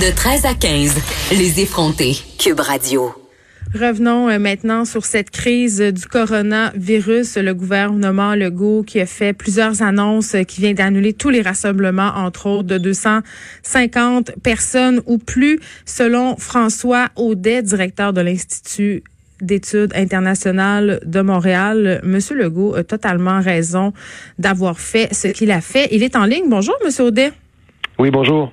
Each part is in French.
De 13 à 15, les effrontés. Cube Radio. Revenons euh, maintenant sur cette crise du coronavirus. Le gouvernement Legault qui a fait plusieurs annonces, euh, qui vient d'annuler tous les rassemblements, entre autres de 250 personnes ou plus, selon François Audet, directeur de l'Institut d'études internationales de Montréal. Monsieur Legault a totalement raison d'avoir fait ce qu'il a fait. Il est en ligne. Bonjour, Monsieur Audet. Oui, bonjour.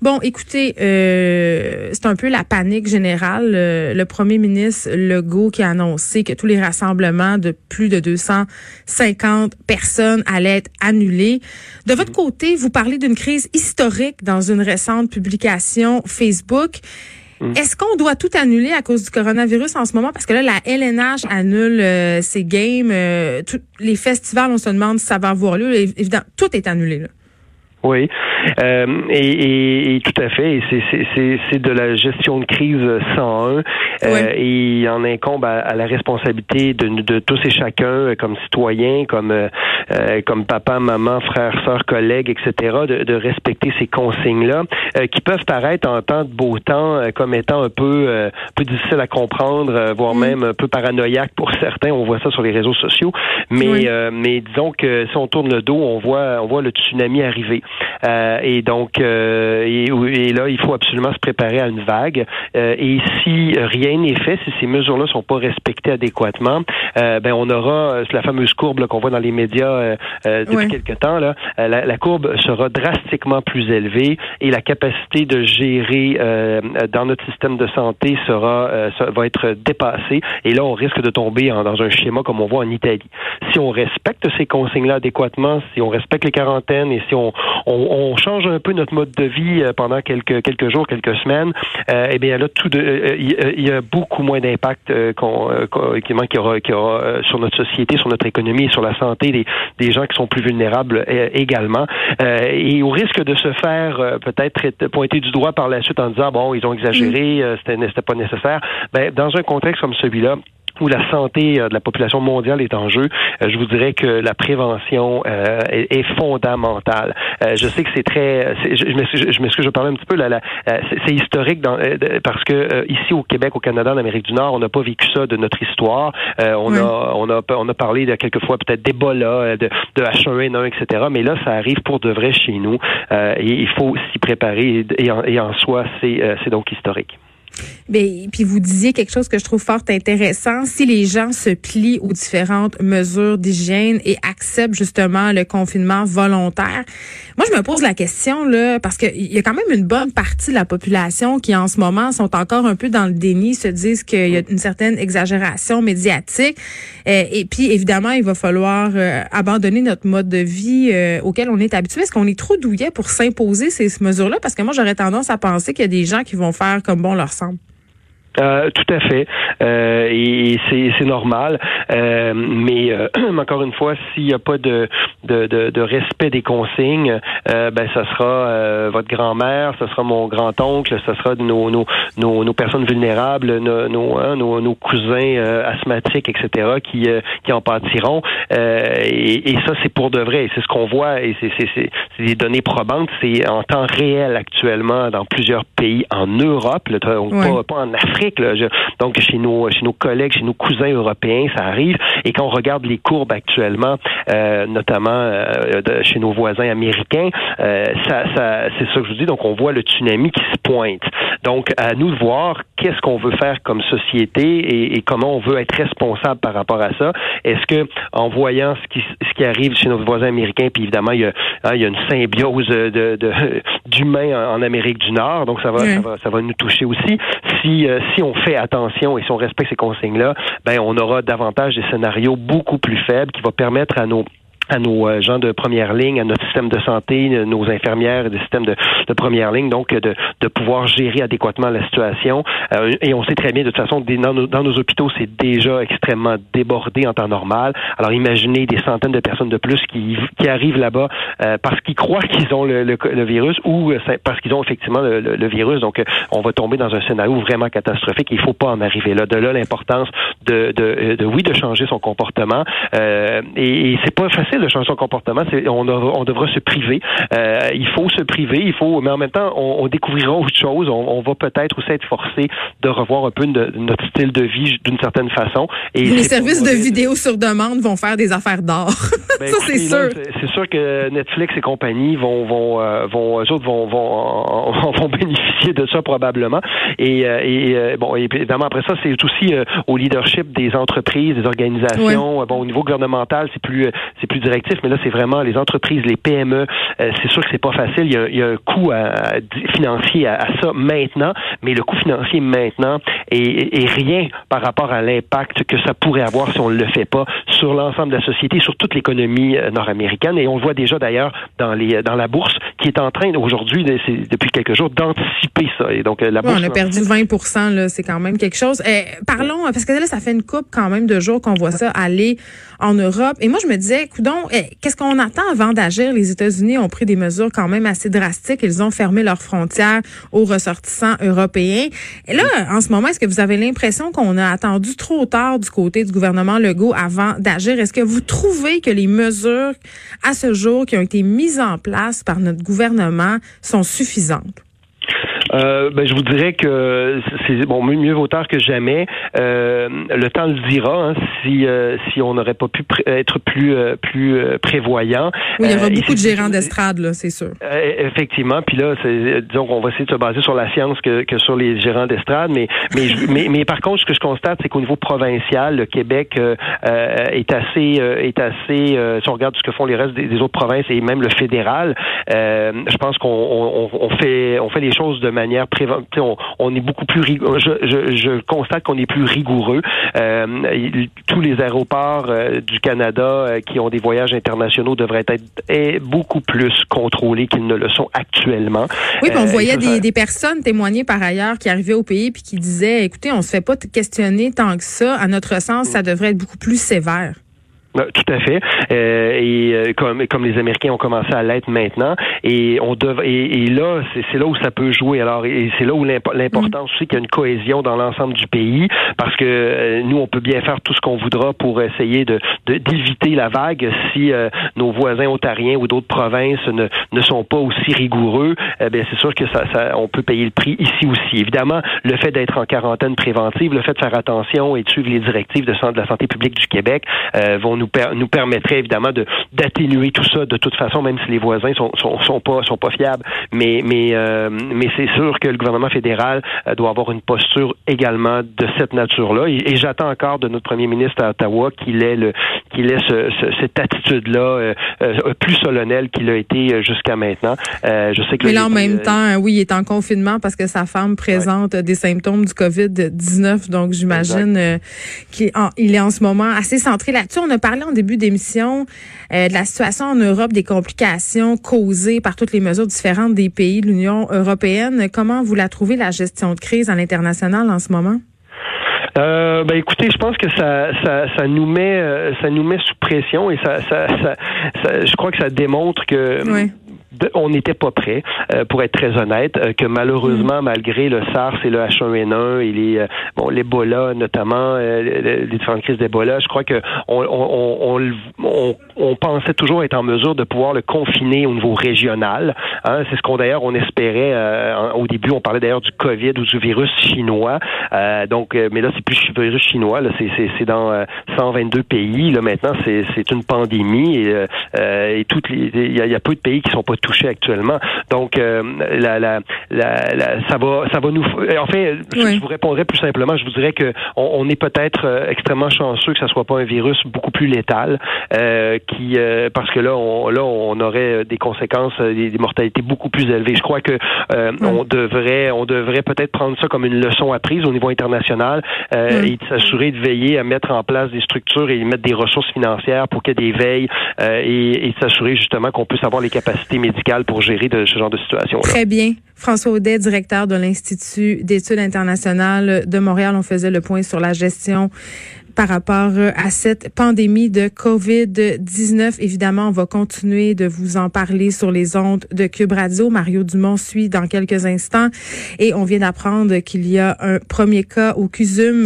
Bon, écoutez, euh, c'est un peu la panique générale. Euh, le premier ministre Legault qui a annoncé que tous les rassemblements de plus de 250 personnes allaient être annulés. De votre côté, vous parlez d'une crise historique dans une récente publication Facebook. Mm. Est-ce qu'on doit tout annuler à cause du coronavirus en ce moment? Parce que là, la LNH annule euh, ses games. les festivals, on se demande si ça va avoir lieu. Évidemment, tout est annulé. Là. Oui, euh, et, et, tout à fait. C'est de la gestion de crise 101 euh, et il en incombe à, la responsabilité de, de, tous et chacun, euh, comme citoyens, comme euh, comme papa, maman, frère, sœur, collègues, etc., de, de respecter ces consignes-là, qui peuvent paraître en temps de beau temps comme étant un peu un peu difficile à comprendre, voire mm. même un peu paranoïaque pour certains. On voit ça sur les réseaux sociaux, mais mais disons que si on tourne le dos, on voit on voit le tsunami arriver. Euh, et donc, euh, et, là, il faut absolument se préparer à une vague. Euh, et si rien n'est fait, si ces mesures-là sont pas respectées adéquatement, ben on aura la fameuse courbe qu'on voit dans les médias depuis quelques temps. Là, la, courbe sera drastiquement plus élevée et la capacité de gérer dans notre système de santé sera va être dépassée. Et là, on risque de tomber dans un schéma comme on voit en Italie. Si on respecte ces consignes-là adéquatement, si on respecte les quarantaines et si on, on, change un peu notre mode de vie euh, pendant quelques quelques jours, quelques semaines, euh, eh bien là, tout euh, il y, a beaucoup moins d'impact qu'on qui, qui aura, sur notre société, sur notre économie, sur la santé des, des gens qui sont plus vulnérables également. et au risque de se faire peut-être pointer du doigt par la suite en disant bon, ils ont exagéré, mm. c'était c'était pas nécessaire. Ben, dans un contexte comme celui-là, où la santé euh, de la population mondiale est en jeu, euh, je vous dirais que la prévention euh, est, fondamentale. je sais que c'est très, je, je m'excuse, je parler un petit peu, là, c'est historique dans, parce que ici au Québec, au Canada, en Amérique du Nord, on n'a pas vécu ça de notre histoire. on a, on a, on a parlé de quelquefois peut-être d'Ebola, de, de H1N1, etc. Mais là, ça arrive pour de vrai chez nous. et il faut s'y préparer et, en, et en soi, c'est, c'est donc historique. Ben, puis vous disiez quelque chose que je trouve fort intéressant. Si les gens se plient aux différentes mesures d'hygiène et acceptent justement le confinement volontaire, moi je me pose la question là parce qu'il y a quand même une bonne partie de la population qui en ce moment sont encore un peu dans le déni, se disent qu'il y a une certaine exagération médiatique. Euh, et puis évidemment, il va falloir euh, abandonner notre mode de vie euh, auquel on est habitué. Est-ce qu'on est trop douillet pour s'imposer ces mesures-là Parce que moi j'aurais tendance à penser qu'il y a des gens qui vont faire comme bon leur semble. Euh, tout à fait. Euh, et c'est normal. Euh, mais euh, encore une fois, s'il n'y a pas de, de, de, de, respect des consignes, euh, ben ça sera votre grand-mère, ce sera mon grand-oncle, ce sera nos, nos, nos, nos, personnes vulnérables, nos, nos, hein, nos, cousins asthmatiques, etc., qui, qui en pâtiront. Et, et, ça, c'est pour de vrai. C'est ce qu'on voit et c'est des données probantes. C'est en temps réel actuellement dans plusieurs pays en Europe, pas, pas en Afrique donc, chez nos, chez nos collègues, chez nos cousins européens, ça arrive. Et quand on regarde les courbes actuellement, euh, notamment euh, chez nos voisins américains, euh, ça, ça, c'est ça que je vous dis. Donc, on voit le tsunami qui se pointe. Donc, à nous de voir qu'est-ce qu'on veut faire comme société et, comment on veut être responsable par rapport à ça. Est-ce que, en voyant ce qui, ce qui arrive chez nos voisins américains, puis évidemment, il y a, hein, il y a une symbiose de, d'humains en, Amérique du Nord, donc ça va, ça va, ça va nous toucher aussi. Si, si on fait attention et si on respecte ces consignes-là, ben on aura davantage des scénarios beaucoup plus faibles qui vont permettre à nos à nos euh, gens de première ligne, à notre système de santé, nos infirmières des systèmes de, première ligne, donc de, de, pouvoir gérer adéquatement la situation. Euh, et on sait très bien, de toute façon, dans nos, dans nos hôpitaux, c'est déjà extrêmement débordé en temps normal. Alors imaginez des centaines de personnes de plus qui, qui arrivent là-bas euh, parce qu'ils croient qu'ils ont le, le, virus ou parce qu'ils ont effectivement le, le, virus. Donc, on va tomber dans un scénario vraiment catastrophique. Il faut pas en arriver là. De là l'importance de, de, oui, de changer son comportement. et, et c'est pas facile de changer son comportement. On, on devra se priver. Euh, il faut se priver, il faut, mais en même temps, on, découvrira autre chose. On, va peut-être aussi être forcé de revoir un peu notre style de vie d'une certaine façon. Et les services de vidéo sur demande vont faire des affaires d'or. Ben, ça, c'est sûr. C'est sûr que Netflix et compagnie vont, vont, euh, vont, eux autres vont, vont, vont bénéficier de ça probablement. Et, euh, et bon, évidemment après ça, c'est aussi au leadership des entreprises, des organisations. Bon, au niveau gouvernemental, c'est plus, c'est plus directif, mais là, c'est vraiment les entreprises, les PME. c'est sûr que c'est pas facile. Il y a, il y a un coût financier à, ça maintenant, mais le coût financier maintenant est, est rien par rapport à l'impact que ça pourrait avoir si on ne le fait pas sur l'ensemble de la société, sur toute l'économie nord-américaine. Et on le voit déjà d'ailleurs dans les dans la bourse qui est en train aujourd'hui, depuis quelques jours, d'anticiper ça. Et donc, euh, la bourse, on a perdu 20 là, c'est quand même quelque chose. Eh, parlons, parce que là, ça fait une coupe quand même de jours qu'on voit ça aller en Europe. Et moi, je me disais, coudon, eh, qu'est-ce qu'on attend avant d'agir? Les États-Unis ont pris des mesures quand même assez drastiques. Ils ont fermé leurs frontières aux ressortissants européens. Là, en ce moment, est-ce que vous avez l'impression qu'on a attendu trop tard du côté du gouvernement Legault avant d'agir? Est-ce que vous trouvez que les mesures à ce jour qui ont été mises en place par notre gouvernement sont suffisantes? Euh, ben, je vous dirais que c'est bon mieux, vaut tard que jamais. Euh, le temps le dira hein, si euh, si on n'aurait pas pu être plus euh, plus prévoyant. Oui, il y aura beaucoup de gérants d'estrade là, c'est sûr. effectivement, puis là, disons qu'on va essayer de se baser sur la science que, que sur les gérants d'estrade, mais mais, mais mais par contre, ce que je constate, c'est qu'au niveau provincial, le Québec est assez est assez si on regarde ce que font les restes des, autres provinces et même le fédéral, je pense qu'on on, on fait on fait les choses de manière préventive. On, est beaucoup plus rigoureux. Je, constate qu'on est plus rigoureux. Euh, tous les aéroports euh, du Canada euh, qui ont des voyages internationaux devraient être beaucoup plus contrôlés qu'ils ne le sont actuellement. Oui, on voyait des, des, personnes témoigner par ailleurs qui arrivaient au pays puis qui disaient, écoutez, on se fait pas questionner tant que ça. À notre sens, ça devrait être beaucoup plus sévère. Tout à fait. Euh, et euh, comme, comme les Américains ont commencé à l'être maintenant, et on dev, et, et là, c'est là où ça peut jouer. Alors, et c'est là où l'importance aussi qu'il y a une cohésion dans l'ensemble du pays, parce que euh, nous, on peut bien faire tout ce qu'on voudra pour essayer de d'éviter la vague si nos voisins ontariens ou d'autres provinces ne, ne sont pas aussi rigoureux. Eh bien, c'est sûr que ça, ça, on peut payer le prix ici aussi. Évidemment, le fait d'être en quarantaine préventive, le fait de faire attention et de suivre les directives de, de la santé publique du Québec vont nous, nous permettrait évidemment de d'atténuer tout ça de toute façon, même si les voisins sont, sont, sont pas sont pas fiables. Mais mais euh, mais c'est sûr que le gouvernement fédéral euh, doit avoir une posture également de cette nature-là. Et, j'attends encore de notre premier ministre à Ottawa qu'il ait le qu'il ait ce, cette attitude-là euh, plus solennelle qu'il a été jusqu'à maintenant. je sais que mais là, en même temps, oui, il est en confinement parce que sa femme présente des symptômes du Covid-19. Donc, j'imagine qu'il est en ce moment assez centré là-dessus. On a parlé en début d'émission euh, de la situation en Europe, des complications causées par toutes les mesures différentes des pays de l'Union européenne. Comment vous la trouvez, la gestion de crise à l'international en ce moment? Euh, ben écoutez, je pense que ça, ça, ça nous met, euh, ça nous met sous pression et ça, ça, ça, je crois que ça démontre que on n'était pas prêt, euh, pour être très honnête, euh, que malheureusement, mm. malgré le SARS et le H1N1 et les euh, bon l'Ebola notamment, les différentes crises d'Ebola, je crois que on, on, on, on, pensait toujours être en mesure de pouvoir le confiner au niveau régional. Hein. C'est ce qu'on d'ailleurs on espérait au début. On parlait d'ailleurs du Covid ou du virus chinois. donc, mais là c'est plus le virus chinois. Là, c'est, c'est, dans 122 pays. Là maintenant, c'est, c'est une pandémie et, et toutes les il y, a peu de pays qui sont pas actuellement. Donc, euh, la, la, la, ça va, ça va nous. En fait, je, vous répondrai plus simplement. Je vous dirais que on, est peut-être euh, extrêmement chanceux que ça soit pas un virus beaucoup plus létal, euh, qui, parce que là, on, là, on aurait des conséquences, des, mortalités beaucoup plus élevées. Je crois que on devrait, on devrait peut-être prendre ça comme une leçon apprise au niveau international et s'assurer de veiller à mettre en place des structures et mettre des ressources financières pour qu'il y ait des veilles et, et s'assurer justement qu'on puisse avoir les capacités Très bien. François Audet, directeur de l'Institut d'études internationales de Montréal. On faisait le point sur la gestion par rapport à cette pandémie de COVID-19. Évidemment, on va continuer de vous en parler sur les ondes de Cube Radio. Mario Dumont suit dans quelques instants et on vient d'apprendre qu'il y a un premier cas au CUSUM.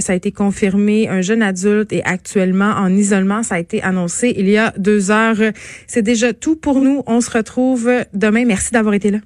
ça a été confirmé. Un jeune adulte est actuellement en isolement. Ça a été annoncé il y a deux heures. C'est déjà tout pour nous. On se retrouve demain. Merci d'avoir été là.